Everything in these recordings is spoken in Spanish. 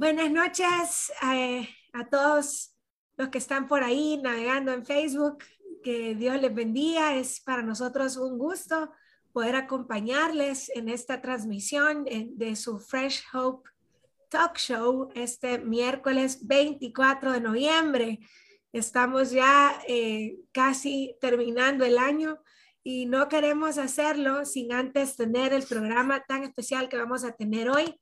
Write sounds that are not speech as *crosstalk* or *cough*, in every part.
Buenas noches eh, a todos los que están por ahí navegando en Facebook. Que Dios les bendiga. Es para nosotros un gusto poder acompañarles en esta transmisión de su Fresh Hope Talk Show este miércoles 24 de noviembre. Estamos ya eh, casi terminando el año y no queremos hacerlo sin antes tener el programa tan especial que vamos a tener hoy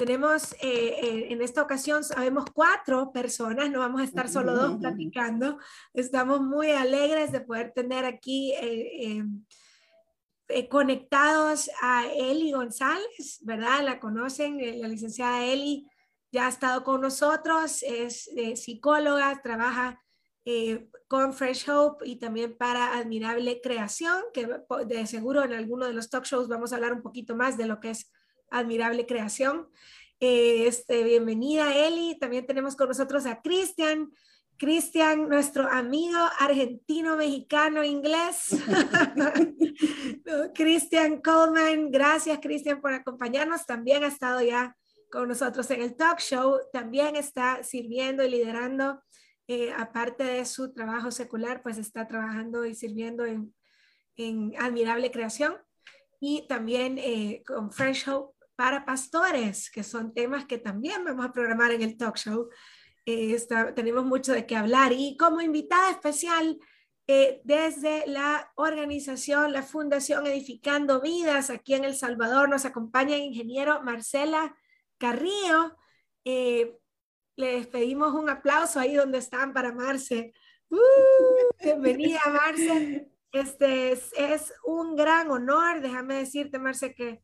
tenemos eh, eh, en esta ocasión, sabemos cuatro personas, no vamos a estar solo dos platicando. Estamos muy alegres de poder tener aquí eh, conectados a Eli González, ¿verdad? La conocen, la licenciada Eli ya ha estado con nosotros, es psicóloga, trabaja con Fresh Hope y también para Admirable Creación, que de seguro en alguno de los talk shows vamos a hablar un poquito más de lo que es admirable creación. Eh, este, bienvenida Eli, también tenemos con nosotros a Cristian. Cristian, nuestro amigo argentino, mexicano, inglés. *laughs* Cristian Coleman, gracias Cristian por acompañarnos. También ha estado ya con nosotros en el talk show. También está sirviendo y liderando, eh, aparte de su trabajo secular, pues está trabajando y sirviendo en, en admirable creación y también eh, con Fresh Hope para pastores, que son temas que también vamos a programar en el talk show. Eh, tenemos mucho de qué hablar y como invitada especial eh, desde la organización, la Fundación Edificando Vidas aquí en El Salvador, nos acompaña el ingeniero Marcela Carrillo. Eh, les pedimos un aplauso ahí donde están para Marce. Uh, bienvenida, Marce. *laughs* Este es, es, un gran honor, déjame decirte, Marce, que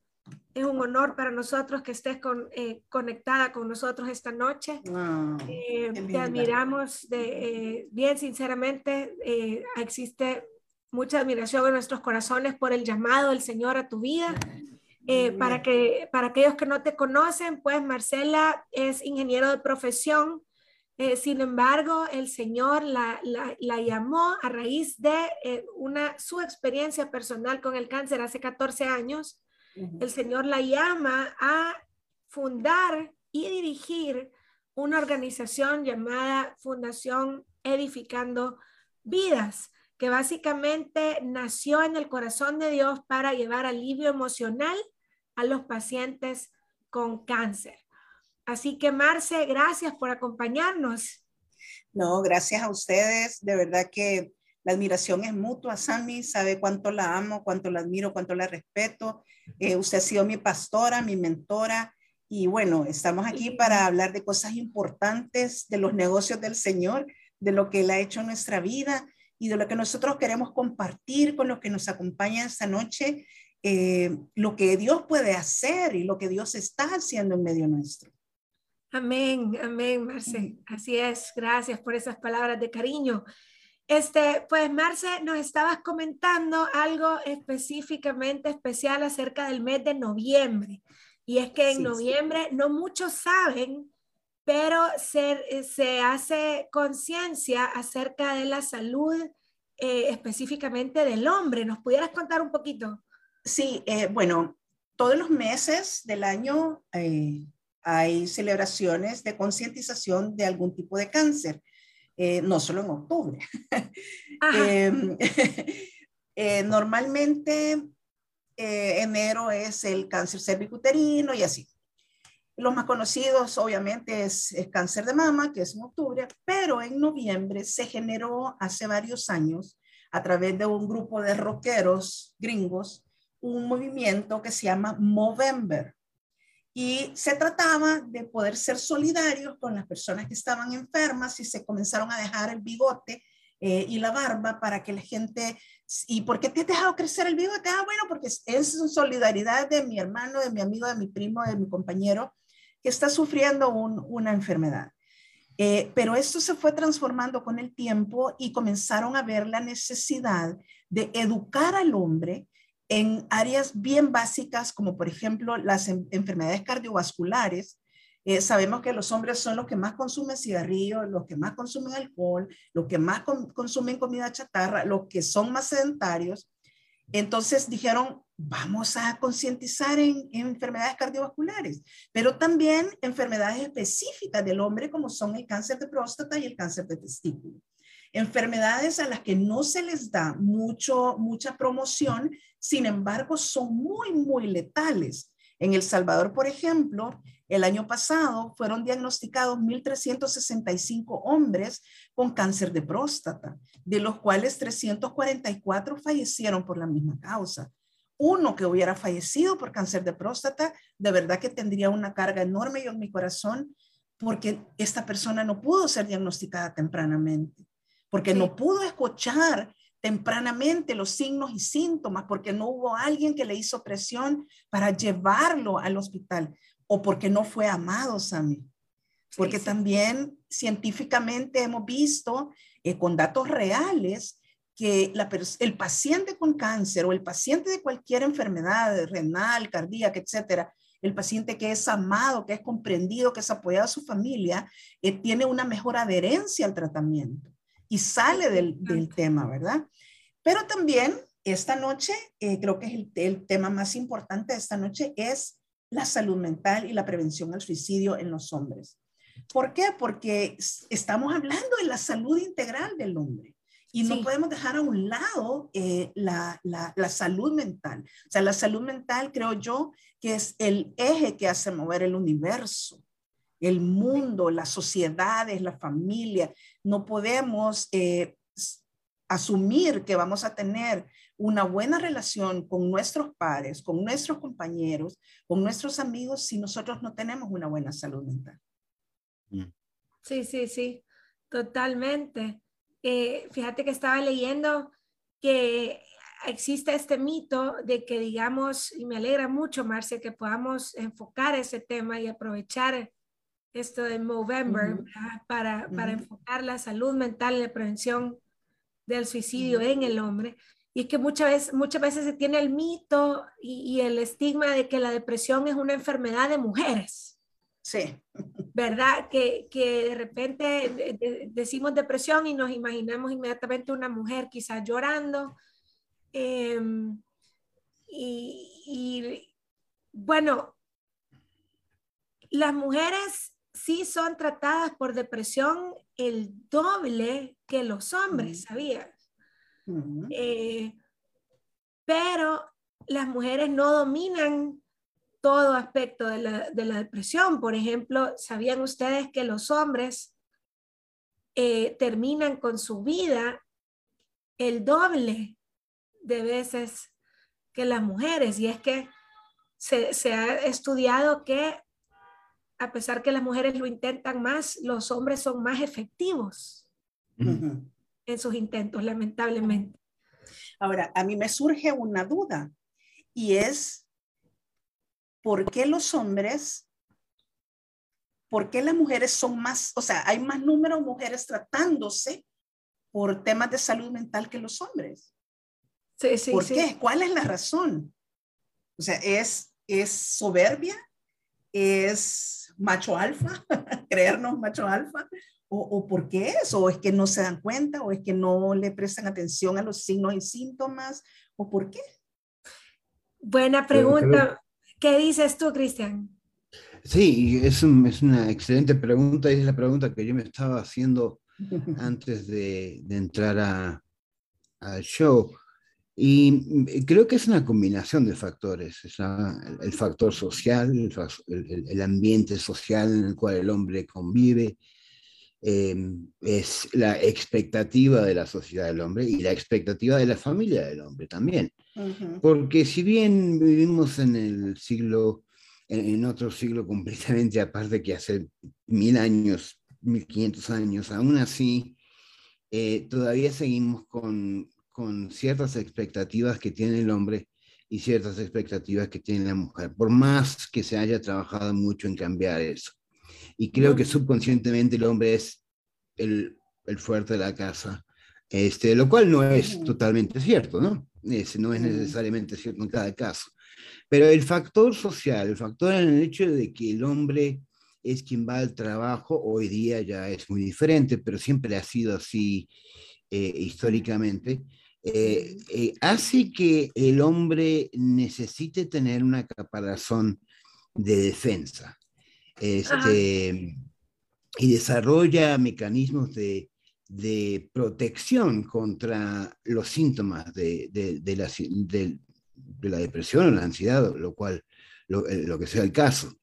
es un honor para nosotros que estés con, eh, conectada con nosotros esta noche. Eh, te admiramos de, eh, bien sinceramente. existe mucha admiración en nuestros corazones por el llamado del Señor a tu vida. para, que, para aquellos que no te conocen, pues Marcela es ingeniero de profesión. sin embargo, el Señor la, la, la llamó a raíz de una, su experiencia personal con el cáncer hace 14 años el Señor la llama a fundar y dirigir una organización llamada Fundación Edificando Vidas, que básicamente nació en el corazón de Dios para llevar alivio emocional a los pacientes con cáncer. Así que, Marce, gracias por acompañarnos. No, gracias a ustedes. De verdad que la admiración es mutua. Sammy sabe cuánto la amo, cuánto la admiro, cuánto la respeto. Eh, usted ha sido mi pastora, mi mentora. Y bueno, estamos aquí para hablar de cosas importantes, de los negocios del Señor, de lo que Él ha hecho en nuestra vida y de lo que nosotros queremos compartir con los que nos acompañan esta noche, eh, lo que Dios puede hacer y lo que Dios está haciendo en medio nuestro. Amén, amén, Marce. Así es. Gracias por esas palabras de cariño. Este, pues Marce, nos estabas comentando algo específicamente especial acerca del mes de noviembre. Y es que en noviembre no muchos saben, pero se, eh, se hace conciencia acerca de la salud eh, específicamente del hombre. ¿Nos pudieras contar un poquito? Sí, eh, bueno, todos los meses del año hay celebraciones de concientización de algún tipo de cáncer. Eh, no solo en octubre. *laughs* Em, *laughs* eh, normalmente eh, enero es el cáncer cervicuterino y así. Los más conocidos, obviamente, es el cáncer de mama, que es en octubre, pero en noviembre se generó hace varios años, a través de un grupo de rockeros gringos, un movimiento que se llama Movember. Y se trataba de poder ser solidarios con las personas que estaban enfermas y se comenzaron a dejar el bigote eh, y la barba para que la gente... ¿Y por qué te has dejado crecer el bigote? Ah, bueno, porque es solidaridad de mi hermano, de mi amigo, de mi primo, de mi compañero que está sufriendo una enfermedad. Eh, pero esto se fue transformando con el tiempo y comenzaron a ver la necesidad de educar al hombre en áreas bien básicas, como por ejemplo las enfermedades cardiovasculares. Eh, sabemos que los hombres son los que más consumen cigarrillos, los que más consumen alcohol, los que más consumen comida chatarra, los que son más sedentarios. Entonces dijeron, vamos a concientizar en, enfermedades cardiovasculares, pero también enfermedades específicas del hombre como son el cáncer de próstata y el cáncer de testículo. Enfermedades a las que no se les da mucho, mucha promoción, sin embargo, son muy, muy letales. En El Salvador, por ejemplo, el año pasado fueron diagnosticados 1.365 hombres con cáncer de próstata, de los cuales 344 fallecieron por la misma causa. Uno que hubiera fallecido por cáncer de próstata, de verdad que tendría una carga enorme en mi corazón porque esta persona no pudo ser diagnosticada tempranamente, porque no pudo escuchar tempranamente los signos y síntomas, porque no hubo alguien que le hizo presión para llevarlo al hospital o porque no fue amado, Sammy. Porque también científicamente hemos visto eh, con datos reales que el paciente con cáncer o el paciente de cualquier enfermedad renal, cardíaca, etcétera, el paciente que es amado, que es comprendido, que es apoyado a su familia, eh, tiene una mejor adherencia al tratamiento y sale del, tema, ¿verdad? Pero también esta noche, eh, creo que es el, el, tema más importante de esta noche, es la salud mental y la prevención al suicidio en los hombres. ¿Por qué? Porque estamos hablando de la salud integral del hombre. Y no podemos dejar a un lado eh, la, la, la, salud mental. O sea, la salud mental creo yo que es el eje que hace mover el universo, el mundo, las sociedades, la familia. No podemos eh, asumir que vamos a tener una buena relación con nuestros pares, con nuestros compañeros, con nuestros amigos si nosotros no tenemos una buena salud mental. Mm. Sí, sí, sí, totalmente. Eh, fíjate que estaba leyendo que existe este mito de que, digamos, y me alegra mucho, Marcia, que podamos enfocar ese tema y aprovechar esto de Movember para, para enfocar la salud mental y la prevención del suicidio en el hombre. Y es que muchas veces, muchas veces se tiene el mito y, el estigma de que la depresión es una enfermedad de mujeres. Sí. ¿Verdad? Que, que de repente decimos depresión y nos imaginamos inmediatamente una mujer quizás llorando. Em, y, y bueno, las mujeres sí son tratadas por depresión el doble que los hombres, ¿sabías? Eh, pero las mujeres no dominan todo aspecto de la, depresión. Por ejemplo, ¿sabían ustedes que los hombres eh, terminan con su vida el doble de veces que las mujeres? Y es que se, se ha estudiado que a pesar que las mujeres lo intentan más, los hombres son más efectivos en sus intentos, lamentablemente. Ahora, a mí me surge una duda y es, ¿por qué los hombres, por qué las mujeres son más, o sea, hay más número de mujeres tratándose por temas de salud mental que los hombres? Sí, sí, ¿Por qué? ¿Cuál es la razón? O sea, ¿es, es soberbia? ¿Es macho alfa? *laughs* ¿Creernos macho alfa? ¿O, por qué es? ¿O es que no se dan cuenta? ¿O es que no le prestan atención a los signos y síntomas? ¿O por qué? Buena pregunta. ¿Qué dices tú, Cristian? Sí, es, es, una excelente pregunta y es la pregunta que yo me estaba haciendo *laughs* antes de, de entrar al show. Y creo que es una combinación de factores. Es el factor social, el, el, ambiente social en el cual el hombre convive, Em, es la expectativa de la sociedad del hombre y la expectativa de la familia del hombre también. Porque si bien vivimos en el siglo, en, otro siglo *laughs* completamente aparte que hace mil años, mil quinientos años, aún así eh, todavía seguimos con, con ciertas expectativas que tiene el hombre y ciertas expectativas que tiene la mujer, por más que se haya trabajado mucho en cambiar eso. Y creo que subconscientemente el hombre es el, el fuerte de la casa, este, lo cual no es totalmente cierto, ¿no? Ese no es necesariamente cierto en cada caso. Pero el factor social, el factor en el hecho de que el hombre es quien va al trabajo, hoy día ya es muy diferente, pero siempre ha sido así eh, históricamente, eh, eh, hace que el hombre necesite tener una caparazón de defensa. Este, y desarrolla mecanismos de, de, protección contra los síntomas de, de, la, de, la, depresión o la ansiedad, lo cual, lo, lo que sea el caso.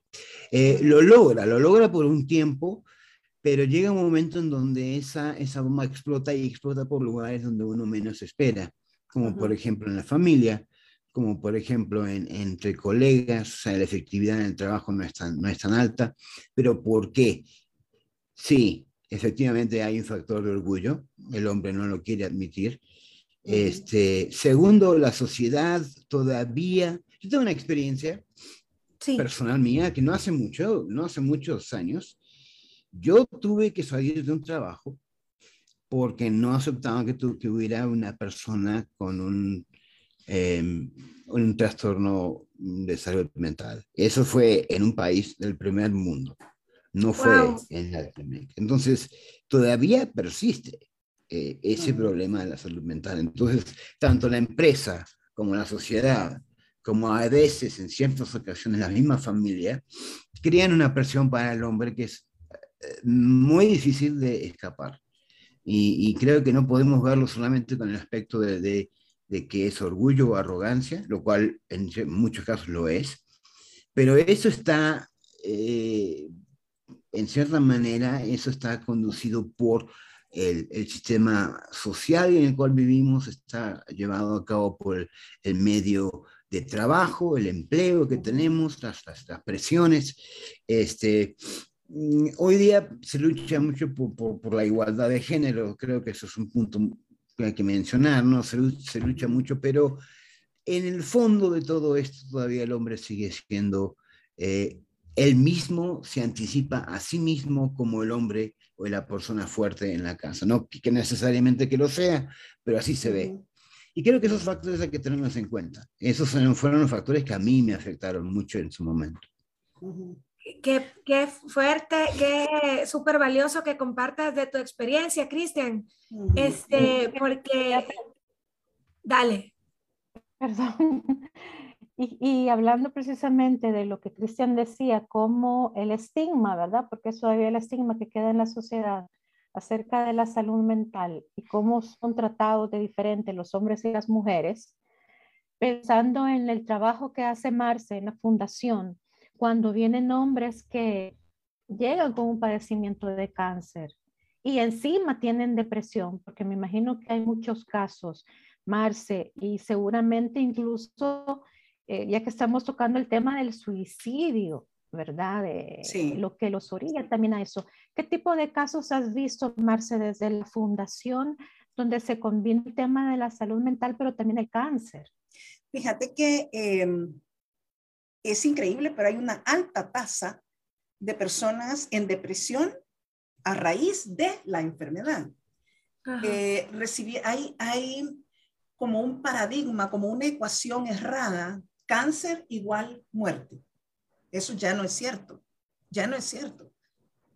lo logra, lo logra por un tiempo, pero llega un momento en donde esa, esa bomba explota y explota por lugares donde uno menos espera, como por ejemplo en la familia, como por ejemplo en, entre colegas, o sea, la efectividad en el trabajo no es, tan, no es tan alta, pero ¿por qué? Sí, efectivamente hay un factor de orgullo, el hombre no lo quiere admitir. Este, segundo, la sociedad todavía, yo tengo una experiencia personal mía que no hace mucho, no hace muchos años, yo tuve que salir de un trabajo porque no aceptaban que, que hubiera una persona con un, em, un trastorno de salud mental. Eso fue en un país del primer mundo, no fue en Latinoamérica. Entonces, todavía persiste eh, ese problema de la salud mental. Entonces, tanto la empresa como la sociedad, como a veces en ciertas ocasiones la misma familia, crean una presión para el hombre que es muy difícil de escapar. Y, creo que no podemos verlo solamente con el aspecto de, de, que es orgullo o arrogancia, lo cual en muchos casos lo es, pero eso está, eh, en cierta manera, eso está conducido por el, el, sistema social en el cual vivimos, está llevado a cabo por el, medio de trabajo, el empleo que tenemos, las, las, las presiones, este, hoy día se lucha mucho por, por, la igualdad de género, creo que eso es un punto que hay que mencionar, ¿no? Se, se, lucha mucho, pero en el fondo de todo esto todavía el hombre sigue siendo, eh, él mismo se anticipa a sí mismo como el hombre o la persona fuerte en la casa, no que necesariamente que lo sea, pero así se ve. Y creo que esos factores hay que tenerlos en cuenta. Esos fueron los factores que a mí me afectaron mucho en su momento. Qué, qué, fuerte, qué súper valioso que compartas de tu experiencia, Cristian. Este, porque, dale. Perdón. *laughs* Y, y, hablando precisamente de lo que Cristian decía, como el estigma, ¿verdad? Porque eso todavía el estigma que queda en la sociedad acerca de la salud mental y cómo son tratados de diferente los hombres y las mujeres, pensando en el trabajo que hace Marce en la fundación, cuando vienen hombres que llegan con un padecimiento de cáncer y encima tienen depresión, porque me imagino que hay muchos casos, Marce, y seguramente incluso, eh, ya que estamos tocando el tema del suicidio, ¿verdad? sí. Lo que los orilla también a eso. ¿Qué tipo de casos has visto, Marce, desde la fundación, donde se combina el tema de la salud mental, pero también el cáncer? Fíjate que em, es increíble, pero hay una alta tasa de personas en depresión a raíz de la enfermedad. Eh, hay, hay como un paradigma, como una ecuación errada, cáncer igual muerte. Eso ya no es cierto, ya no es cierto.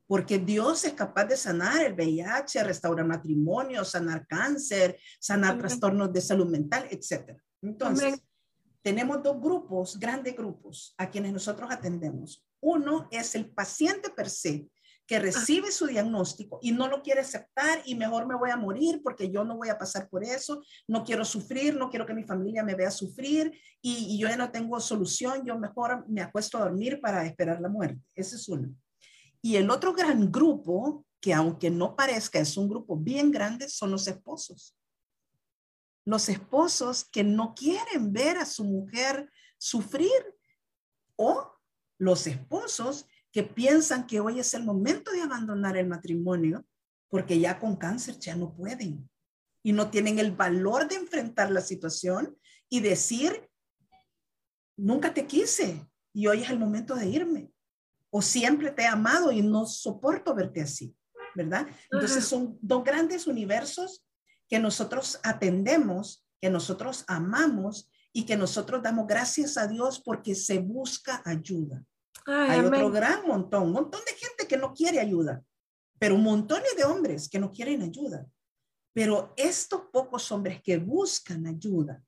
Porque Dios es capaz de sanar el VIH, restaurar matrimonio, sanar cáncer, sanar trastornos de salud mental, etc. Entonces, tenemos dos grupos, grandes grupos, a quienes nosotros atendemos. Uno es el paciente per se, que recibe su diagnóstico y no lo quiere aceptar y mejor me voy a morir porque yo no voy a pasar por eso, no quiero sufrir, no quiero que mi familia me vea sufrir y, yo ya no tengo solución, yo mejor me acuesto a dormir para esperar la muerte. Ese es uno. Y el otro gran grupo, que aunque no parezca es un grupo bien grande, son los esposos los esposos que no quieren ver a su mujer sufrir o los esposos que piensan que hoy es el momento de abandonar el matrimonio porque ya con cáncer ya no pueden y no tienen el valor de enfrentar la situación y decir, nunca te quise y hoy es el momento de irme. O siempre te he amado y no soporto verte así, ¿verdad? Entonces son dos grandes universos que nosotros atendemos, que nosotros amamos y que nosotros damos gracias a Dios porque se busca ayuda. Hay otro gran montón, un montón de gente que no quiere ayuda, pero un montón de hombres que no quieren ayuda. Pero estos pocos hombres que buscan ayuda,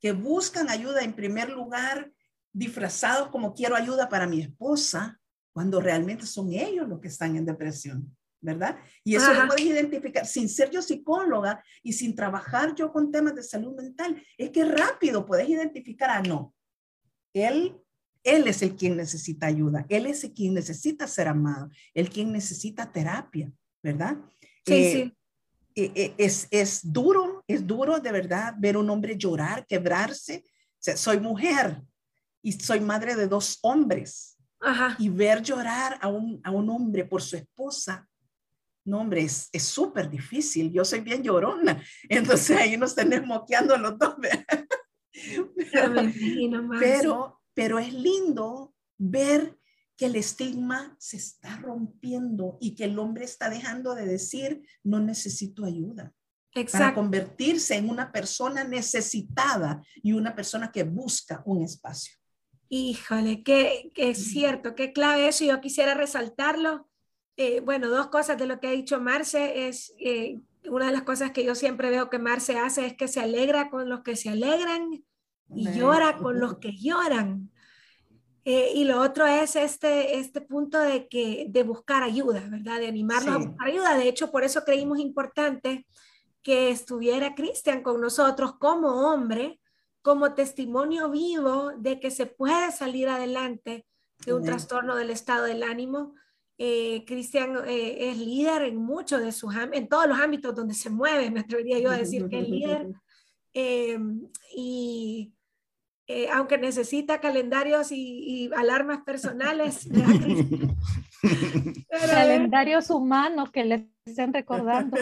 que buscan ayuda en primer lugar disfrazados como quiero ayuda para mi esposa, cuando realmente son ellos los que están en depresión, ¿verdad? Y eso lo puedes identificar sin ser yo psicóloga y sin trabajar yo con temas de salud mental. Es que rápido puedes identificar a no. Él, él es el quien necesita ayuda, él es el quien necesita ser amado, el quien necesita terapia, ¿verdad? Sí, eh, sí. E, e, es, es duro, es duro de verdad ver un hombre llorar, quebrarse. soy mujer y soy madre de dos hombres. Y ver llorar a un, a un hombre por su esposa, no, hombre, es súper difícil. Yo soy bien llorona. *laughs* Entonces ahí nos tenemos moqueando los dos. *laughs* pero, pero es lindo ver que el estigma se está rompiendo y que el hombre está dejando de decir, no necesito ayuda. Exacto. Para convertirse en una persona necesitada y una persona que busca un espacio. Híjole, que, es cierto, qué clave eso. Yo quisiera resaltarlo. Eh, bueno, dos cosas de lo que ha dicho Marce es eh, una de las cosas que yo siempre veo que Marce hace es que se alegra con los que se alegran y llora con los que lloran. Eh, y lo otro es este, este punto de, que, de buscar ayuda, ¿verdad? De animarnos a buscar ayuda. De hecho, por eso creímos importante que estuviera Cristian con nosotros como hombre, como testimonio vivo de que se puede salir adelante de un trastorno del estado del ánimo. Eh, Cristian eh, es líder en muchos de sus en todos los ámbitos donde se mueve, me atrevería yo a decir que es líder. *laughs* y eh, aunque necesita calendarios y, alarmas personales. *laughs* *laughs* calendarios humanos que le estén recordando.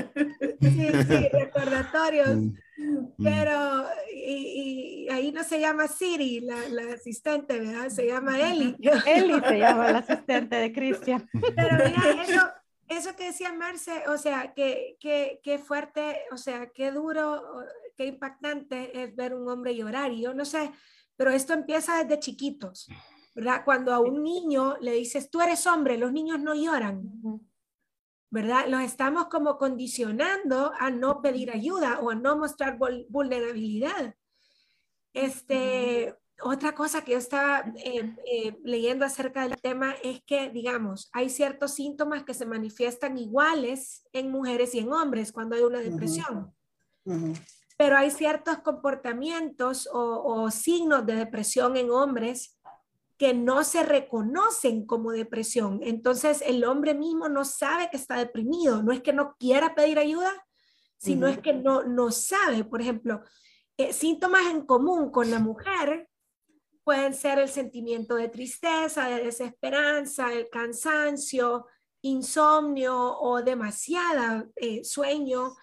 Sí, sí, recordatorios. Mm. Pero, y, ahí no se llama Siri, la, asistente, ¿verdad? Se llama Eli. Eli se *laughs* llama la asistente de Cristian. Pero mira, *laughs* eso, eso que decía Marce, o sea, qué que, fuerte, o sea, qué duro, qué impactante es ver un hombre llorar. Y yo no sé, pero esto empieza desde chiquitos, ¿verdad? Cuando a un niño le dices, tú eres hombre, los niños no lloran, ¿verdad? Los estamos como condicionando a no pedir ayuda o a no mostrar vulnerabilidad. Este, otra cosa que yo estaba eh, eh, leyendo acerca del tema es que, digamos, hay ciertos síntomas que se manifiestan iguales en mujeres y en hombres cuando hay una depresión pero hay ciertos comportamientos o, signos de depresión en hombres que no se reconocen como depresión. Entonces el hombre mismo no sabe que está deprimido, no es que no quiera pedir ayuda, sino es que no, no sabe. Por ejemplo, eh, síntomas en común con la mujer pueden ser el sentimiento de tristeza, de desesperanza, el cansancio, insomnio o demasiada eh, sueño,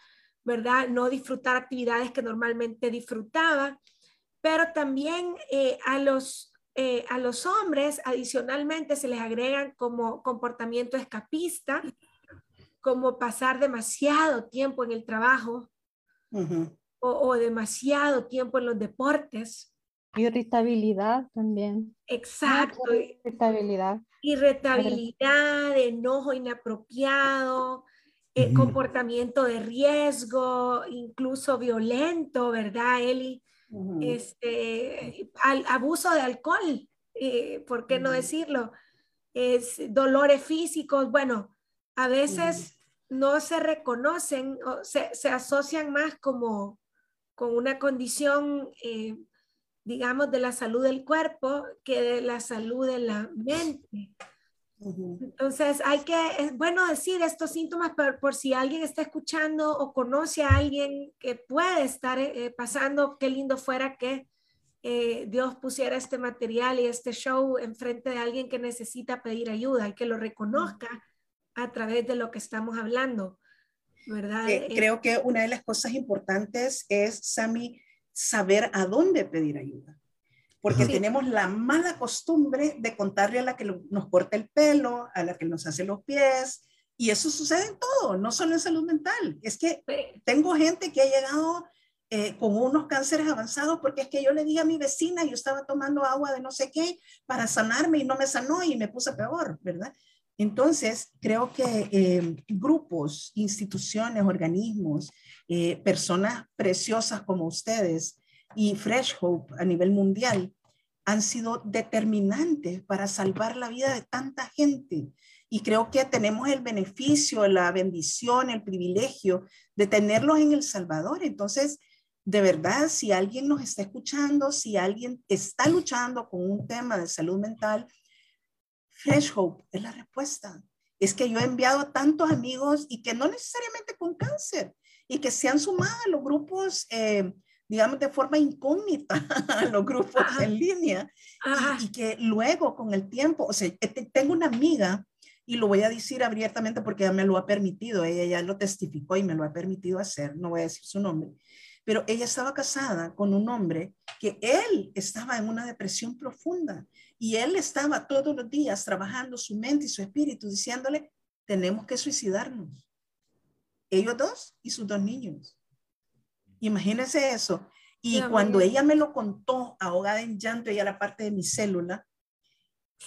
¿verdad? No disfrutar actividades que normalmente disfrutaba, pero también eh, a, los, eh, a los hombres adicionalmente se les agregan como comportamiento escapista, como pasar demasiado tiempo en el trabajo o, demasiado tiempo en los deportes. Irritabilidad también. Exacto. Irritabilidad. Irritabilidad, enojo inapropiado, eh, comportamiento de riesgo, incluso violento, ¿verdad, Eli? Este, al, abuso de alcohol, eh, ¿por qué no decirlo? Es, dolores físicos, bueno, a veces no se reconocen, o se, se, asocian más como con una condición, eh, digamos, de la salud del cuerpo que de la salud de la mente. Entonces, hay que, es bueno decir estos síntomas por, si alguien está escuchando o conoce a alguien que puede estar eh, pasando, qué lindo fuera que eh, Dios pusiera este material y este show enfrente de alguien que necesita pedir ayuda y que lo reconozca a través de lo que estamos hablando. ¿verdad? Eh, creo que una de las cosas importantes es, Sami, saber a dónde pedir ayuda. Porque tenemos la mala costumbre de contarle a la que nos corta el pelo, a la que nos hace los pies, y eso sucede en todo, no solo en salud mental. Es que tengo gente que ha llegado eh, con unos cánceres avanzados porque es que yo le dije a mi vecina, yo estaba tomando agua de no sé qué para sanarme y no me sanó y me puse peor, ¿verdad? Entonces, creo que eh, grupos, instituciones, organismos, eh, personas preciosas como ustedes y Fresh Hope a nivel mundial han sido determinantes para salvar la vida de tanta gente. Y creo que tenemos el beneficio, la bendición, el privilegio de tenerlos en El Salvador. Entonces, de verdad, si alguien nos está escuchando, si alguien está luchando con un tema de salud mental, Fresh Hope es la respuesta. Es que yo he enviado a tantos amigos y que no necesariamente con cáncer y que se han sumado a los grupos, eh, digamos, de forma incógnita, *laughs* a los grupos en línea y, que luego con el tiempo, o sea, eh, tengo una amiga y lo voy a decir abiertamente porque ella me lo ha permitido, ella ya lo testificó y me lo ha permitido hacer, no voy a decir su nombre, pero ella estaba casada con un hombre que él estaba en una depresión profunda y él estaba todos los días trabajando su mente y su espíritu diciéndole, tenemos que suicidarnos. Ellos dos y sus dos niños. Imagínense eso. Y cuando ella me lo contó, ahogada en llanto, ella era parte de mi célula,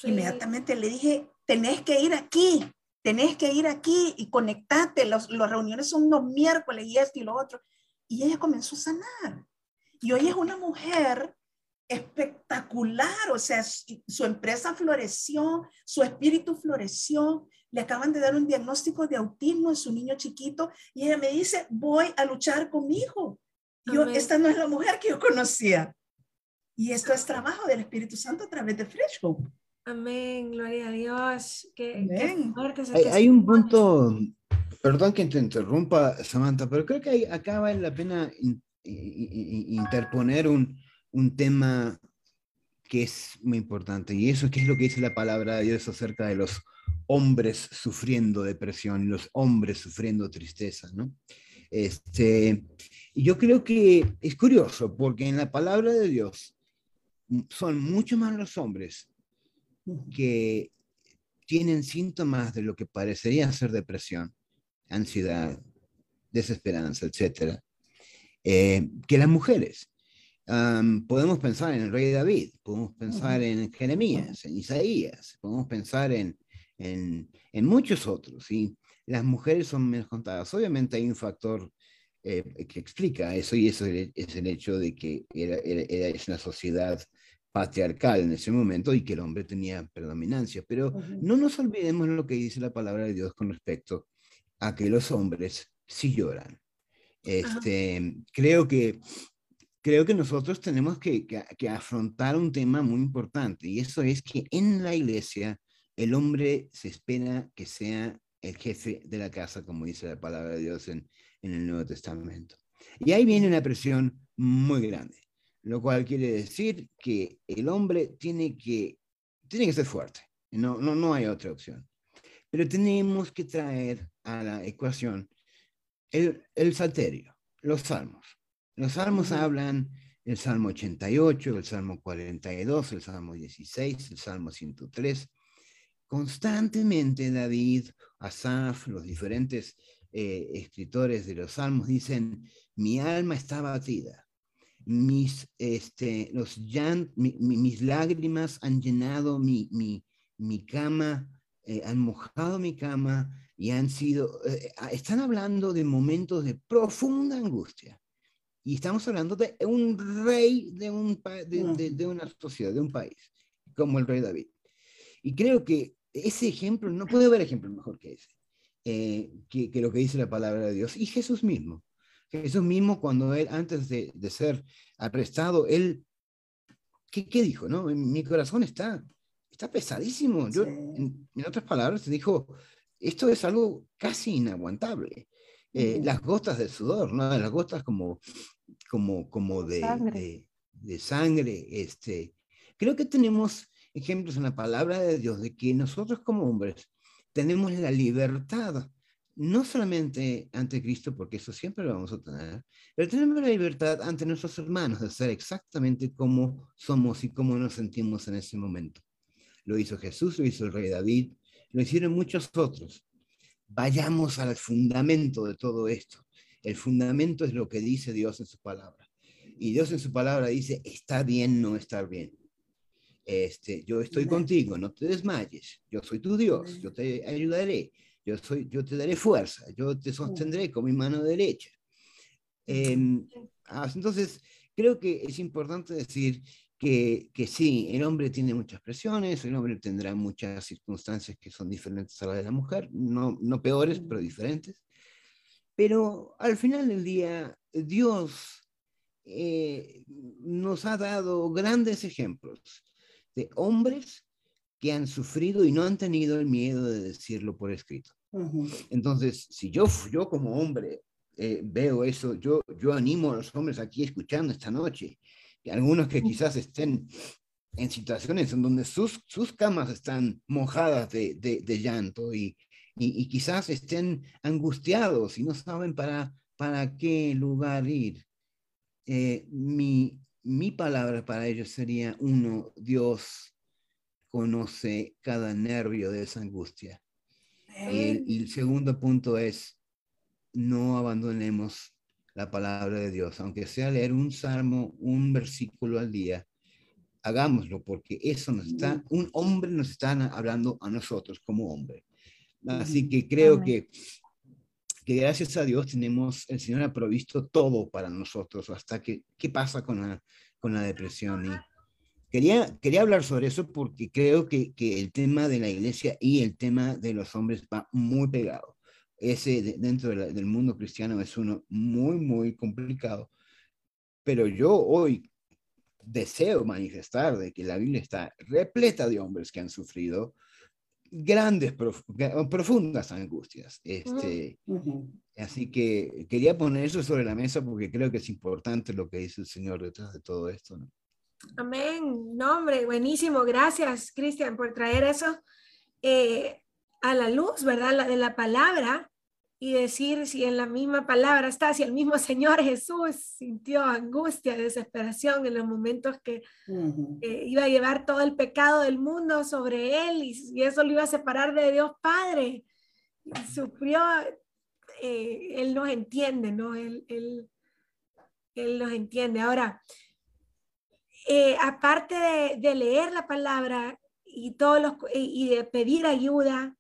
inmediatamente le dije, tenés que ir aquí, tenés que ir aquí y conectate. Las reuniones son los miércoles y esto y lo otro. Y ella comenzó a sanar. Y hoy es una mujer espectacular, o sea, su empresa floreció, su espíritu floreció, le acaban de dar un diagnóstico de autismo en su niño chiquito y ella me dice, voy a luchar con mi hijo. Yo, esta no es la mujer que yo conocía. Y esto es trabajo del Espíritu Santo a través de Fresh Hope. Amén, gloria a Dios. Qué, hay, un punto, perdón que te interrumpa, Samantha, pero creo que acá vale la pena interponer un, un tema que es muy importante, y eso que es lo que dice la palabra de Dios acerca de los hombres sufriendo depresión y los hombres sufriendo tristeza, ¿no? Este, y yo creo que es curioso, porque en la palabra de Dios son mucho más los hombres que tienen síntomas de lo que parecería ser depresión, ansiedad, desesperanza, etcétera, eh, que las mujeres podemos pensar en el rey David, podemos pensar en Jeremías, en Isaías, podemos pensar en, en, en muchos otros. Y las mujeres son menos contadas. Obviamente hay un factor eh, que explica eso y eso es el hecho de que era, era, es una sociedad patriarcal en ese momento y que el hombre tenía predominancia. Pero no nos olvidemos lo que dice la palabra de Dios con respecto a que los hombres sí lloran. Este, creo que creo que nosotros tenemos que, afrontar un tema muy importante y eso es que en la iglesia el hombre se espera que sea el jefe de la casa, como dice la palabra de Dios en, el Nuevo Testamento. Y ahí viene una presión muy grande, lo cual quiere decir que el hombre tiene que, tiene que ser fuerte, no, no, no hay otra opción. Pero tenemos que traer a la ecuación el, el salterio, los salmos. Los salmos hablan el Salmo 88, el Salmo 42, el Salmo 16, el Salmo 103. Constantemente David, Asaf, los diferentes eh, escritores de los salmos dicen, mi alma está batida, mis, este, los mis lágrimas han llenado mi, mi, mi cama, eh, han mojado mi cama y han sido, eh, están hablando de momentos de profunda angustia. Y estamos hablando de un rey de, un, de, de, una sociedad, de un país, como el rey David. Y creo que ese ejemplo, no puede haber ejemplo mejor que ese, eh, que, que, lo que dice la palabra de Dios. Y Jesús mismo. Jesús mismo, cuando él, antes de, de ser arrestado, él, ¿qué, ¿qué, dijo? No? Mi corazón está, está pesadísimo. Yo, en, en, otras palabras, dijo, esto es algo casi inaguantable. Eh, las gotas de sudor, ¿no? Las gotas como, como, como de, sangre. De, sangre. Este. Creo que tenemos ejemplos en la palabra de Dios de que nosotros como hombres tenemos la libertad no solamente ante Cristo, porque eso siempre lo vamos a tener, pero tenemos la libertad ante nuestros hermanos de ser exactamente como somos y cómo nos sentimos en ese momento. Lo hizo Jesús, lo hizo el rey David, lo hicieron muchos otros. Vayamos al fundamento de todo esto. El fundamento es lo que dice Dios en su palabra. Y Dios en su palabra dice, está bien no estar bien. Este, yo estoy contigo, no te desmayes. Yo soy tu Dios, yo te ayudaré yo, soy, yo te daré fuerza, yo te sostendré con mi mano derecha. Ah, entonces, creo que es importante decir que, que, sí, el hombre tiene muchas presiones, el hombre tendrá muchas circunstancias que son diferentes a las de la mujer, no, no peores, pero diferentes. Pero al final del día, Dios eh, nos ha dado grandes ejemplos de hombres que han sufrido y no han tenido el miedo de decirlo por escrito. Entonces, si yo, yo como hombre eh, veo eso, yo, yo animo a los hombres aquí escuchando esta noche, y algunos que quizás estén en situaciones en donde sus, sus camas están mojadas de, de, llanto y, y, quizás estén angustiados y no saben para, para qué lugar ir. Eh, mi, mi palabra para ellos sería, uno, Dios conoce cada nervio de esa angustia. Y el, segundo punto es, no abandonemos la palabra de Dios, aunque sea leer un salmo, un versículo al día, hagámoslo porque eso nos está, un hombre nos está hablando a nosotros como hombre. Así que creo que, que gracias a Dios tenemos, el Señor ha provisto todo para nosotros, hasta que, ¿qué pasa con la, con la depresión? Y, Quería, quería hablar sobre eso porque creo que, que, el tema de la iglesia y el tema de los hombres va muy pegado. Ese dentro del mundo cristiano es uno muy, muy complicado. Pero yo hoy deseo manifestar de que la Biblia está repleta de hombres que han sufrido grandes, profundas angustias. Este, Así que quería poner eso sobre la mesa porque creo que es importante lo que dice el Señor detrás de todo esto. ¿no? Amén. No, hombre, buenísimo. Gracias, Cristian, por traer eso eh, a la luz, ¿verdad? La de la palabra y decir si en la misma palabra está, si el mismo *laughs* Señor Jesús sintió angustia, desesperación en los momentos que iba a llevar todo el pecado del mundo sobre él y, eso lo iba a separar de Dios Padre. sufrió, eh, él nos entiende, ¿no? Él, él, él nos entiende. Ahora, eh, aparte de, leer la palabra y, todos los, y de pedir ayuda,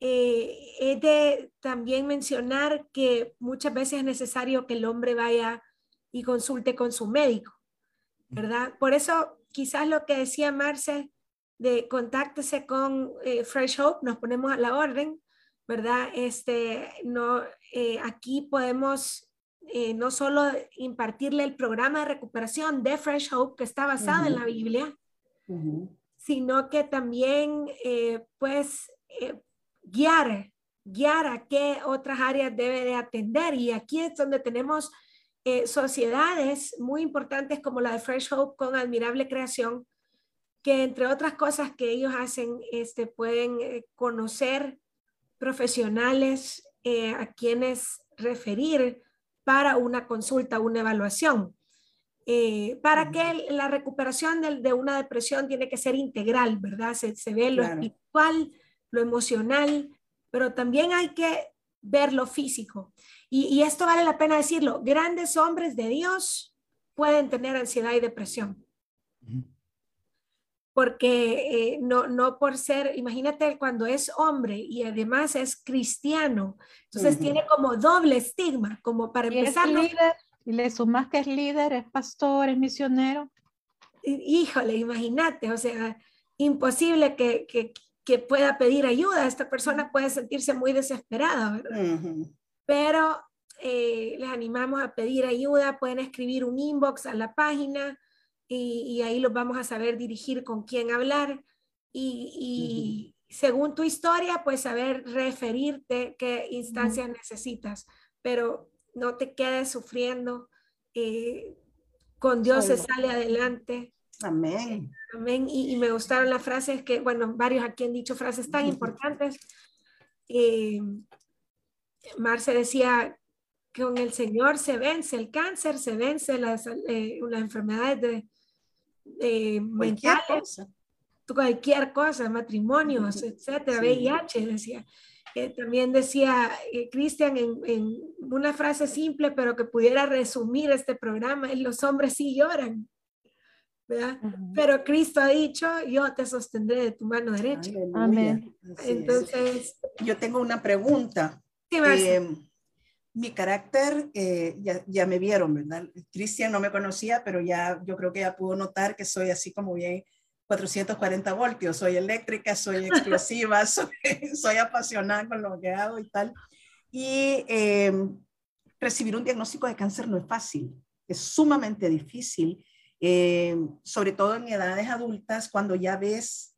eh, es de también mencionar que muchas veces es necesario que el hombre vaya y consulte con su médico, ¿verdad? Por eso quizás lo que decía Marce de contáctese con eh, Fresh Hope, nos ponemos a la orden, ¿verdad? Este, no, aquí podemos eh, no solo impartirle el programa de recuperación de Fresh Hope, que está basado en la Biblia, sino que también, eh, pues, eh, guiar, guiar a qué otras áreas debe de atender. Y aquí es donde tenemos sociedades muy importantes como la de Fresh Hope con Admirable Creación, que entre otras cosas que ellos hacen, este, pueden conocer profesionales a quienes referir para una consulta, una evaluación. Eh, para que la recuperación de, una depresión tiene que ser integral, ¿verdad? Se, ve lo espiritual, lo emocional, pero también hay que ver lo físico. Y, esto vale la pena decirlo, grandes hombres de Dios pueden tener ansiedad y depresión. Porque eh, no, no por ser, imagínate cuando es hombre y además es cristiano, entonces tiene como doble estigma, como para empezar. y le sumas que es líder, es pastor, es misionero. Híjole, imagínate, o sea, imposible que, que, que, pueda pedir ayuda. Esta persona puede sentirse muy desesperada, ¿verdad? Pero eh, les animamos a pedir ayuda, pueden escribir un inbox a la página y, y ahí los vamos a saber dirigir con quién hablar. Y, según tu historia, pues saber referirte qué instancias necesitas, pero no te quedes sufriendo. Eh, con Dios se sale adelante. Amén. Amén. Y, me gustaron las frases que, bueno, varios aquí han dicho frases tan importantes. Eh, Marce decía que con el Señor se vence el cáncer, se vence las, eh, las enfermedades de, eh, mentales, cualquier cosa, matrimonios, etcétera, VIH, decía. Eh, también decía eh, Cristian en, en, una frase simple, pero que pudiera resumir este programa, los hombres sí lloran, ¿verdad? Pero Cristo ha dicho, yo te sostendré de tu mano derecha. Amén. Entonces, yo tengo una pregunta. Sí, Eh, mi carácter, eh, ya, ya, me vieron, ¿verdad? Cristian no me conocía, pero ya yo creo que ya pudo notar que soy así como bien 440 voltios, soy eléctrica, soy *laughs* explosiva, soy, soy, apasionada con lo que hago y tal. Y eh, recibir un diagnóstico de cáncer no es fácil, es sumamente difícil, eh, sobre todo en edades adultas, cuando ya ves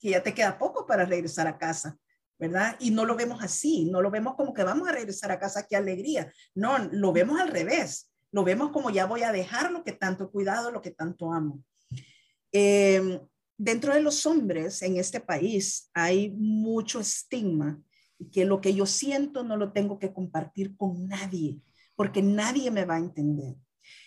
que ya te queda poco para regresar a casa. ¿verdad? Y no lo vemos así, no lo vemos como que vamos a regresar a casa, qué alegría. No, lo vemos al revés, lo vemos como ya voy a dejar lo que tanto cuidado, lo que tanto amo. Eh, dentro de los hombres en este país hay mucho estigma que lo que yo siento no lo tengo que compartir con nadie, porque nadie me va a entender.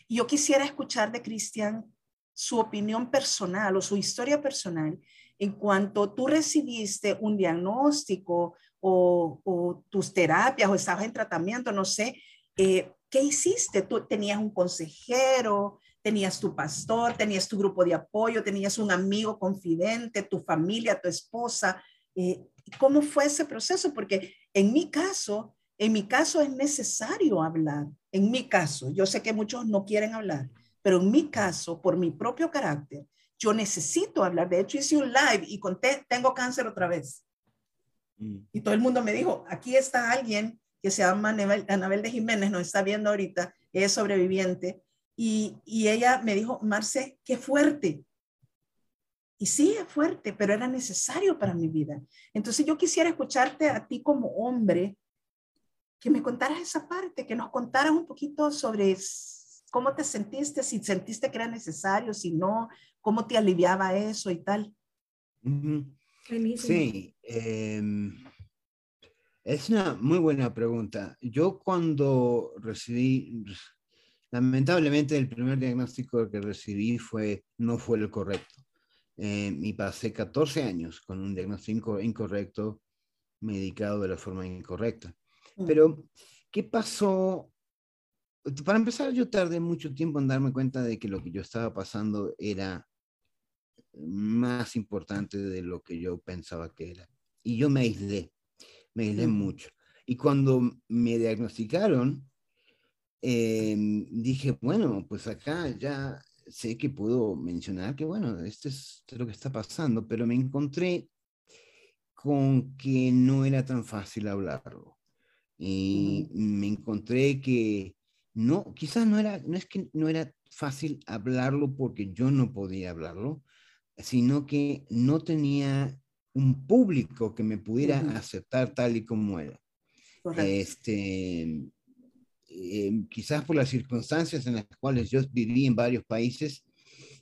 Yo quisiera escuchar de Cristian su opinión personal o su historia personal en cuanto tú recibiste un diagnóstico o, o tus terapias o estabas en tratamiento, no sé, eh, ¿qué hiciste? ¿Tú tenías un consejero? ¿Tenías tu pastor? ¿Tenías tu grupo de apoyo? ¿Tenías un amigo confidente? ¿Tu familia? ¿Tu esposa? Eh, ¿Cómo fue ese proceso? Porque en mi caso, en mi caso es necesario hablar. En mi caso, yo sé que muchos no quieren hablar, pero en mi caso, por mi propio carácter, yo necesito hablar. De hecho, hice un live y conté, tengo cáncer otra vez. Mm. Y todo el mundo me dijo, aquí está alguien que se llama Anabel, de Jiménez, nos está viendo ahorita, es sobreviviente. Y, y ella me dijo, Marce, qué fuerte. Y sí, es fuerte, pero era necesario para mi vida. Entonces yo quisiera escucharte a ti como hombre, que me contaras esa parte, que nos contaras un poquito sobre cómo te sentiste, si sentiste que era necesario, si no, cómo te aliviaba eso y tal. Sí, eh, es una muy buena pregunta. Yo cuando recibí, lamentablemente el primer diagnóstico que recibí fue, no fue el correcto. Eh, y pasé 14 años con un diagnóstico incorrecto, medicado de la forma incorrecta. Pero, ¿qué pasó? Para empezar, yo tardé mucho tiempo en darme cuenta de que lo que yo estaba pasando era más importante de lo que yo pensaba que era. Y yo me aislé, me aislé mm. mucho. Y cuando me diagnosticaron, eh, dije, bueno, pues acá ya sé que puedo mencionar que, bueno, esto es lo que está pasando, pero me encontré con que no era tan fácil hablarlo. Y mm. me encontré que no, quizás no era, no es que no era fácil hablarlo porque yo no podía hablarlo, sino que no tenía un público que me pudiera uh -huh. aceptar tal y como era. Este, eh, quizás por las circunstancias en las cuales yo viví en varios países,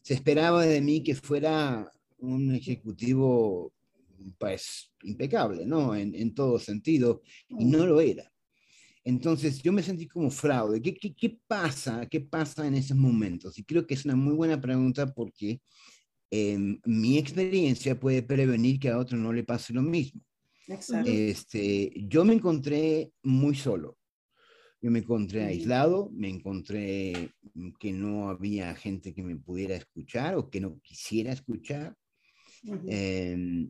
se esperaba de mí que fuera un ejecutivo pues impecable, ¿no? En, en todo sentido, y no lo era. Entonces yo me sentí como fraude. ¿Qué, qué, ¿Qué, pasa? ¿Qué pasa en esos momentos? Y creo que es una muy buena pregunta porque eh, mi experiencia puede prevenir que a otro no le pase lo mismo. Exacto. Este, yo me encontré muy solo. Yo me encontré aislado, me encontré que no había gente que me pudiera escuchar o que no quisiera escuchar. Uh -huh. eh,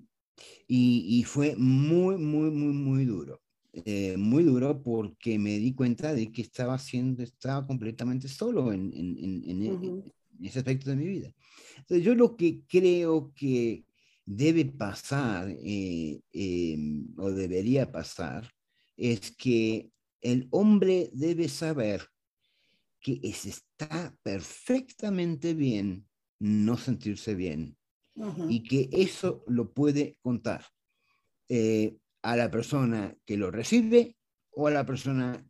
y, y, fue muy, muy, muy, muy duro. Eh, muy duro porque me di cuenta de que estaba haciendo, estaba completamente solo en, en, en, en uh -huh. ese aspecto de mi vida. Entonces, yo lo que creo que debe pasar eh, eh, o debería pasar es que el hombre debe saber que es, está perfectamente bien no sentirse bien uh -huh. y que eso lo puede contar eh, a la persona que lo recibe o a la persona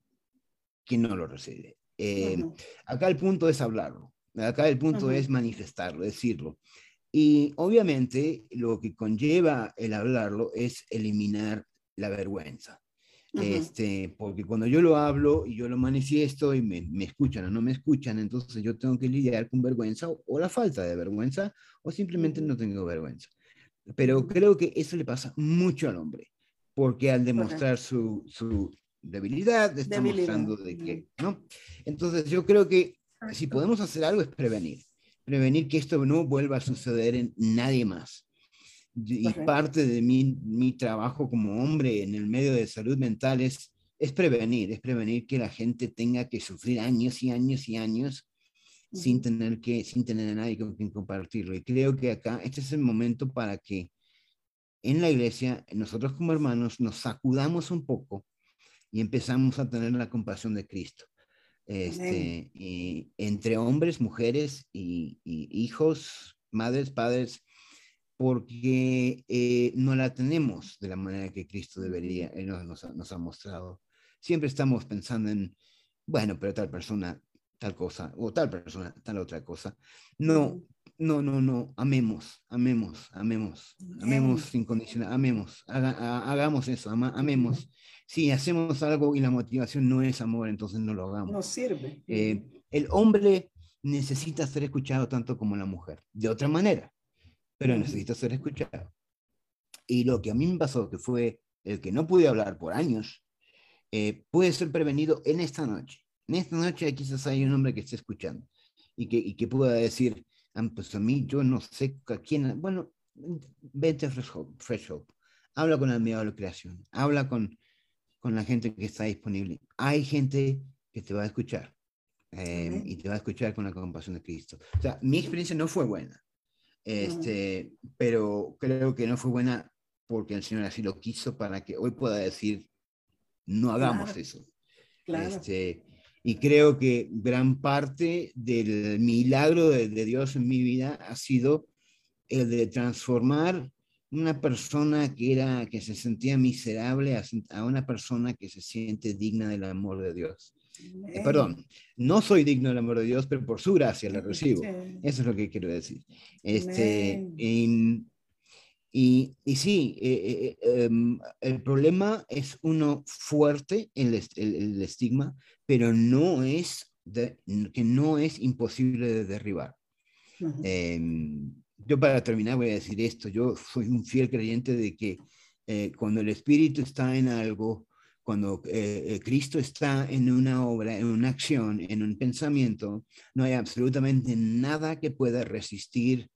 que no lo recibe. Uh -huh. Acá el punto es hablarlo. Acá el punto uh -huh. es manifestarlo, decirlo. Y obviamente lo que conlleva el hablarlo es eliminar la vergüenza. Este, porque cuando yo lo hablo y yo lo manifiesto y me, me, escuchan o no me escuchan, entonces yo tengo que lidiar con vergüenza o, la falta de vergüenza o simplemente no tengo vergüenza. Pero creo que eso le pasa mucho al hombre, porque al demostrar su, su, debilidad está mostrando de que, ¿no? Entonces yo creo que si podemos hacer algo es prevenir, prevenir que esto no vuelva a suceder en nadie más y parte de mi, mi, trabajo como hombre en el medio de salud mental es, es prevenir, es prevenir que la gente tenga que sufrir años y años y años sin tener que, sin tener a nadie con quien compartirlo. Y creo que acá este es el momento para que en la iglesia, nosotros como hermanos, nos sacudamos un poco y empezamos a tener la compasión de Cristo. Este, y entre hombres, mujeres y, y hijos, madres, padres, porque eh, no la tenemos de la manera que Cristo debería, Él nos, nos, ha mostrado. Siempre estamos pensando en, bueno, pero tal persona, tal cosa, o tal persona, tal otra cosa. No, no, no, no, amemos, amemos, amemos, amemos sin condicionar, amemos, hagamos eso, amemos. Si hacemos algo y la motivación no es amor, entonces no lo hagamos. No sirve. Eh, el hombre necesita ser escuchado tanto como la mujer, de otra manera pero necesito ser escuchado. Y lo que a mí me pasó, que fue el que no pude hablar por años, eh, puede ser prevenido en esta noche. En esta noche quizás hay un hombre que esté escuchando y que, y que pueda decir, ah, pues a mí yo no sé a quién, bueno, vete a Fresh Hope, habla con el amigo de la creación, habla con, con la gente que está disponible. Hay gente que te va a escuchar eh, y te va a escuchar con la compasión de Cristo. O sea, mi experiencia no fue buena, este, pero creo que no fue buena porque el Señor así lo quiso para que hoy pueda decir, no hagamos eso. Este, y creo que gran parte del milagro de, Dios en mi vida ha sido el de transformar una persona que era que se sentía miserable a, una persona que se siente digna del amor de Dios. Eh, perdón, no soy digno del amor de Dios, pero por su gracia la recibo. Eso es lo que quiero decir. Este, y, y, sí, eh, eh, em, el problema es uno fuerte, el, el, estigma, pero no es que no es imposible de derribar. Em, yo para terminar voy a decir esto, yo soy un fiel creyente de que cuando el espíritu está en algo, cuando eh, eh, Cristo está en una obra, en una acción, en un pensamiento, no hay absolutamente nada que pueda resistir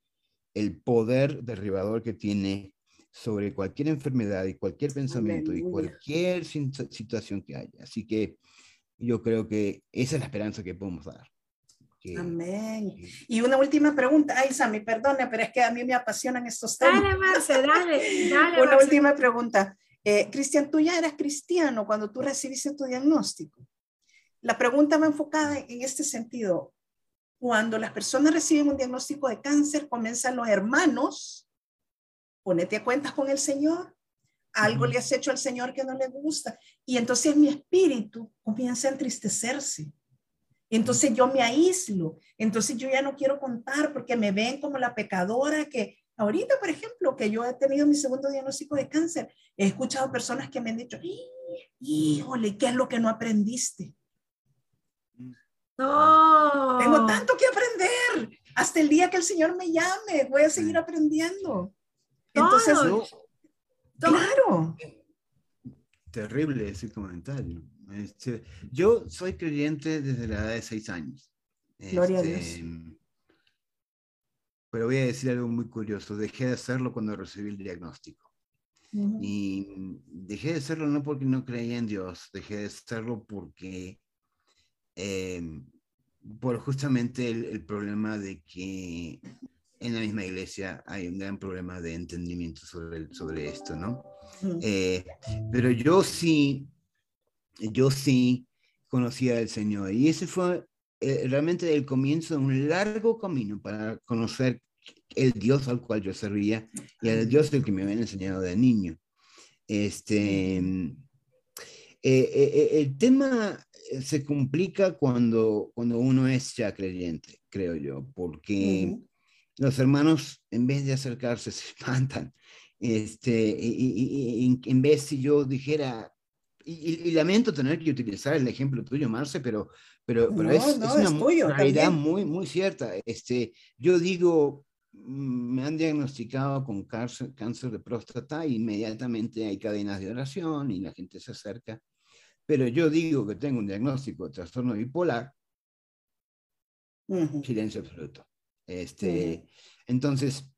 el poder derribador que tiene sobre cualquier enfermedad y cualquier pensamiento y cualquier situación que haya. Así que yo creo que esa es la esperanza que podemos dar. Amén. Y una última pregunta. Ay, Sammy, perdone, pero es que a mí me apasionan estos temas. Dale, Marce, dale, dale. *laughs* una última pregunta. Eh, Cristian, tú ya eras cristiano cuando tú recibiste tu diagnóstico. La pregunta va enfocada en este sentido. Cuando las personas reciben un diagnóstico de cáncer, comienzan los hermanos, ponete a cuentas con el Señor, algo le has hecho al Señor que no le gusta, y entonces mi espíritu comienza a entristecerse. Entonces yo me aíslo, entonces yo ya no quiero contar porque me ven como la pecadora que Ahorita, por ejemplo, que yo he tenido mi segundo diagnóstico de cáncer, he escuchado personas que me han dicho, híjole, ¿qué es lo que no aprendiste? No. Tengo tanto que aprender. Hasta el día que el Señor me llame, voy a seguir aprendiendo. Entonces, claro. Terrible ese comentario. Este, yo soy creyente desde la edad de seis años. Gloria a Dios este, pero voy a decir algo muy curioso. Dejé de hacerlo cuando recibí el diagnóstico. Y dejé de hacerlo no porque no creía en Dios, dejé de hacerlo porque, em, por justamente el, problema de que en la misma iglesia hay un gran problema de entendimiento sobre, sobre esto, ¿no? Eh, pero yo sí, yo sí conocía al Señor y ese fue eh, realmente el comienzo de un largo camino para conocer el Dios al cual yo servía y el Dios del que me habían enseñado de niño. Este, eh, eh, el tema se complica cuando, cuando uno es ya creyente, creo yo, porque los hermanos, en vez de acercarse, *laughs* se espantan. Este, y, en vez si yo dijera, y, lamento tener que utilizar el ejemplo tuyo, Marce, pero, pero, pero es, una realidad muy, muy cierta. Este, yo digo, mm, me han diagnosticado con cáncer, cáncer de próstata e inmediatamente hay cadenas de oración y la gente se acerca. Pero yo digo que tengo un diagnóstico de trastorno bipolar, silencio absoluto. Este, Entonces,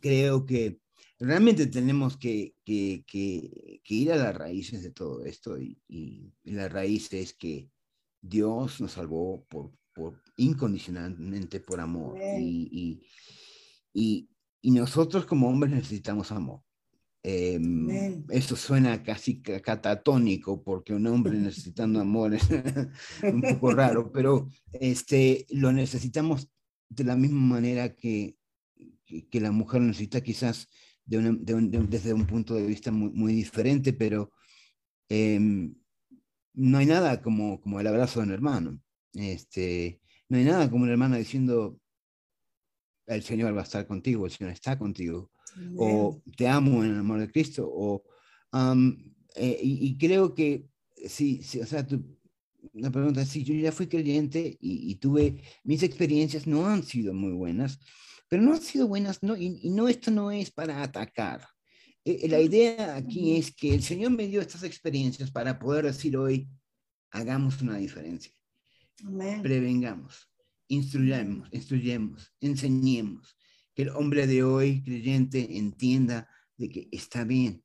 creo que realmente tenemos que, que, que, ir a las raíces de todo esto y, y, la raíz es que Dios nos salvó por, por incondicionalmente por amor y, y, y, nosotros como hombres necesitamos amor. Eh, esto suena casi catatónico porque un hombre *laughs* necesitando amor es *laughs* un poco raro, pero este, lo necesitamos de la misma manera que, que, la mujer necesita quizás desde un punto de vista muy, muy diferente, pero em, no hay nada como, como el abrazo de un hermano. Este, no hay nada como una hermana diciendo, el Señor va a estar contigo, el Señor está contigo, o te amo en el amor de Cristo, o, eh, y, creo que sí, sí o sea, la pregunta es, sí, yo ya fui creyente y, y, tuve, mis experiencias no han sido muy buenas, pero no han sido buenas, no, y, no, esto no es para atacar. Eh, la idea aquí es que el Señor me dio estas experiencias para poder decir hoy, hagamos una diferencia. Prevengamos, instruyamos, instruyemos, enseñemos. Que el hombre de hoy, creyente, entienda de que está bien,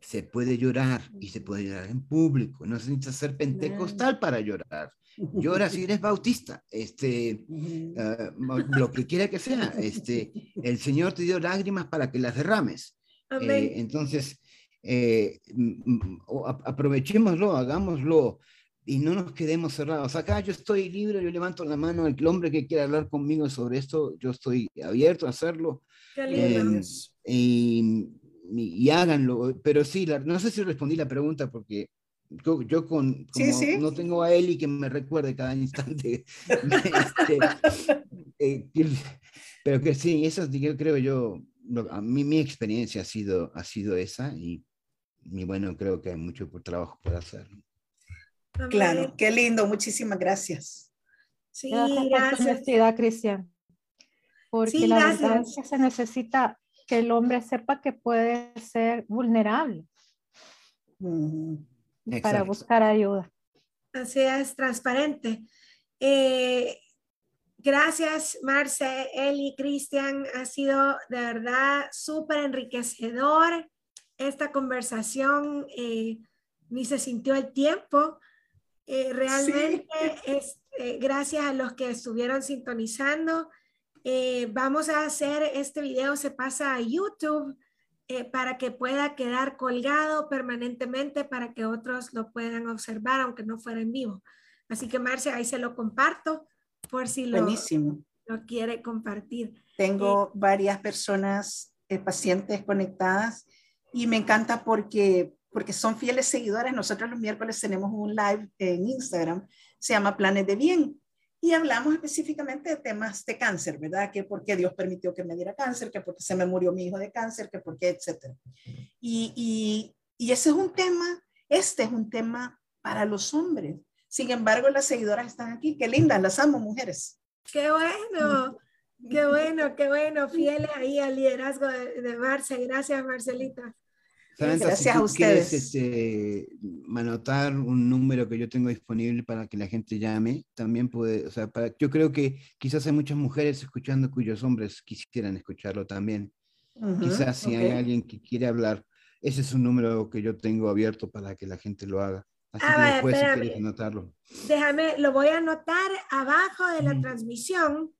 se puede llorar y se puede llorar en público. No se necesita ser pentecostal para llorar. Llora si eres *laughs* bautista, este, ah, lo que quiera que sea. Este, el Señor te dio lágrimas para que las derrames. Eh, entonces, eh, aprovechémoslo, hagámoslo y no nos quedemos cerrados. Acá yo estoy libre, yo levanto la mano, el hombre que quiera hablar conmigo sobre esto, yo estoy abierto a hacerlo. Em, y, y, háganlo, pero sí, no sé si respondí la pregunta porque yo, con, como no tengo a Eli que me recuerde cada instante, *laughs* este, eh, pero que sí, eso yo creo yo, a mí mi experiencia ha sido, ha sido esa y, y bueno, creo que hay mucho por trabajo por hacer. Claro, qué lindo, muchísimas gracias. Sí, gracias. Por Cristian. Porque la verdad es que se necesita que el hombre sepa que puede ser vulnerable para buscar ayuda. Así es, transparente. Eh, gracias, Marce, Eli, Cristian. Ha sido de verdad súper enriquecedor esta conversación. Eh, ni se sintió el tiempo. Eh, realmente es gracias a los que estuvieron sintonizando. vamos a hacer este video, se pasa a YouTube eh, para que pueda quedar colgado permanentemente para que otros lo puedan observar, aunque no fuera en vivo. Así que, Marcia, ahí se lo comparto por si lo, lo quiere compartir. Tengo eh, varias personas, eh, pacientes conectadas y me encanta porque, porque son fieles seguidores. Nosotros los miércoles tenemos un live en Instagram, se llama Planes de Bien y hablamos específicamente de temas de cáncer, ¿verdad? Que por qué Dios permitió que me diera cáncer, que por qué se me murió mi hijo de cáncer, que por qué, etcétera. Y, ese es un tema, este es un tema para los hombres. Sin embargo, las seguidoras están aquí. Qué lindas, las amo, mujeres. Qué bueno, qué bueno, qué bueno. Fieles ahí al liderazgo de, de. Gracias, Marcelita. Gracias a ustedes. Quieres, este, anotar un número que yo tengo disponible para que la gente llame, también puede, o sea, para, yo creo que quizás hay muchas mujeres escuchando cuyos hombres quisieran escucharlo también. quizás si hay alguien que quiere hablar, ese es un número que yo tengo abierto para que la gente lo haga. Así ah, que después si quieres anotarlo. Déjame, lo voy a anotar abajo de la transmisión.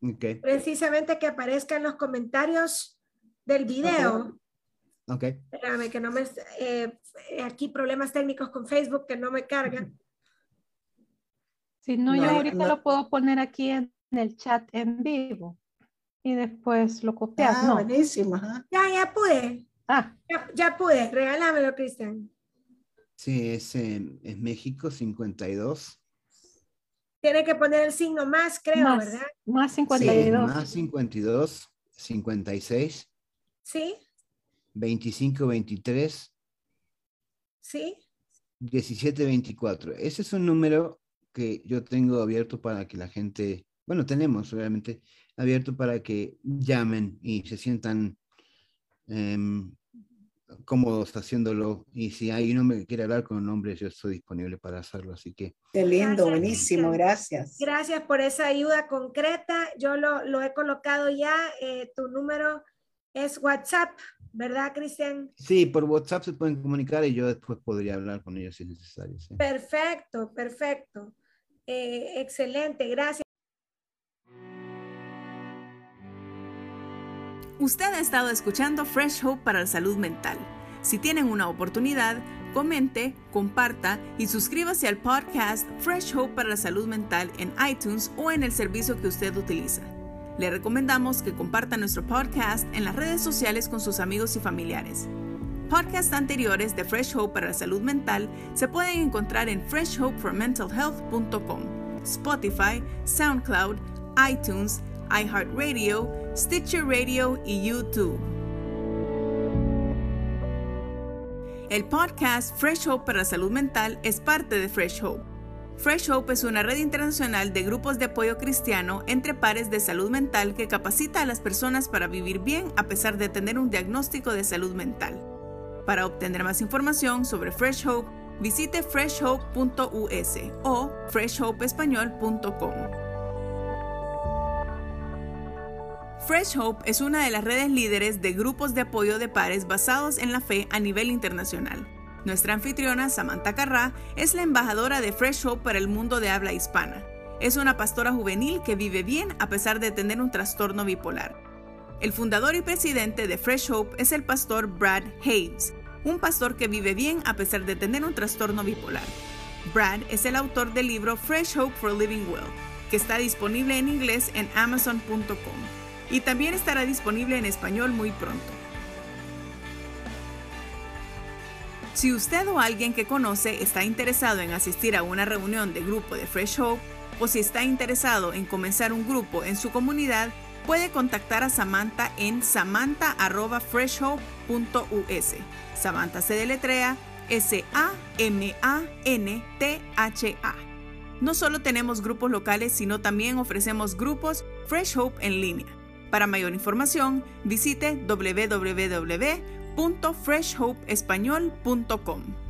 Okay. Precisamente que aparezca en los comentarios del video. Ok. Espérame, que no me. Eh, aquí problemas técnicos con Facebook que no me cargan. *laughs* Si no, yo ahorita lo puedo poner aquí en, el chat en vivo y después lo copias. Ah, buenísimo. Ya, ya pude. Ah. Ya, ya pude. Regálamelo, Cristian. Sí, es, en México 52. Tiene que poner el signo más, creo, ¿verdad? Más 52. más 52, 56. Sí. 25, 23. Sí. 1724. Ese es un número que yo tengo abierto para que la gente, bueno, tenemos obviamente abierto para que llamen y se sientan em, cómodos haciéndolo. Y si hay un hombre que quiere hablar con nombres, yo estoy disponible para hacerlo. Así que. Qué lindo, buenísimo, gracias. Gracias por esa ayuda concreta. Yo lo, lo he colocado ya. Eh, tu número es WhatsApp, ¿verdad, Cristian? Sí, por WhatsApp se pueden comunicar y yo después podría hablar con ellos si es necesario. Perfecto, perfecto. Eh, excelente, gracias. Usted ha estado escuchando Fresh Hope para la salud mental. Si tienen una oportunidad, comente, comparta y suscríbase al podcast Fresh Hope para la salud mental en iTunes o en el servicio que usted utiliza. Le recomendamos que comparta nuestro podcast en las redes sociales con sus amigos y familiares. Podcasts anteriores de Fresh Hope para la salud mental se pueden encontrar en freshhopeformentalhealth.com, Spotify, SoundCloud, iTunes, iHeartRadio, Stitcher Radio y YouTube. El podcast Fresh Hope para la salud mental es parte de Fresh Hope. Fresh Hope es una red internacional de grupos de apoyo cristiano entre pares de salud mental que capacita a las personas para vivir bien a pesar de tener un diagnóstico de salud mental. Para obtener más información sobre Fresh Hope, visite freshhope.us o freshhopeespañol.com. Fresh Hope es una de las redes líderes de grupos de apoyo de pares basados en la fe a nivel internacional. Nuestra anfitriona, Samantha Carrá, es la embajadora de Fresh Hope para el mundo de habla hispana. Es una pastora juvenil que vive bien a pesar de tener un trastorno bipolar. El fundador y presidente de Fresh Hope es el pastor Brad Hayes, un pastor que vive bien a pesar de tener un trastorno bipolar. Brad es el autor del libro Fresh Hope for Living Well, que está disponible en inglés en amazon.com y también estará disponible en español muy pronto. Si usted o alguien que conoce está interesado en asistir a una reunión de grupo de Fresh Hope o si está interesado en comenzar un grupo en su comunidad, puede contactar a Samantha en samantha.freshhope.us. Samantha se deletrea S-A-M-A-N-T-H-A. No solo tenemos grupos locales, sino también ofrecemos grupos Fresh Hope en línea. Para mayor información, visite www.freshhopeespañol.com.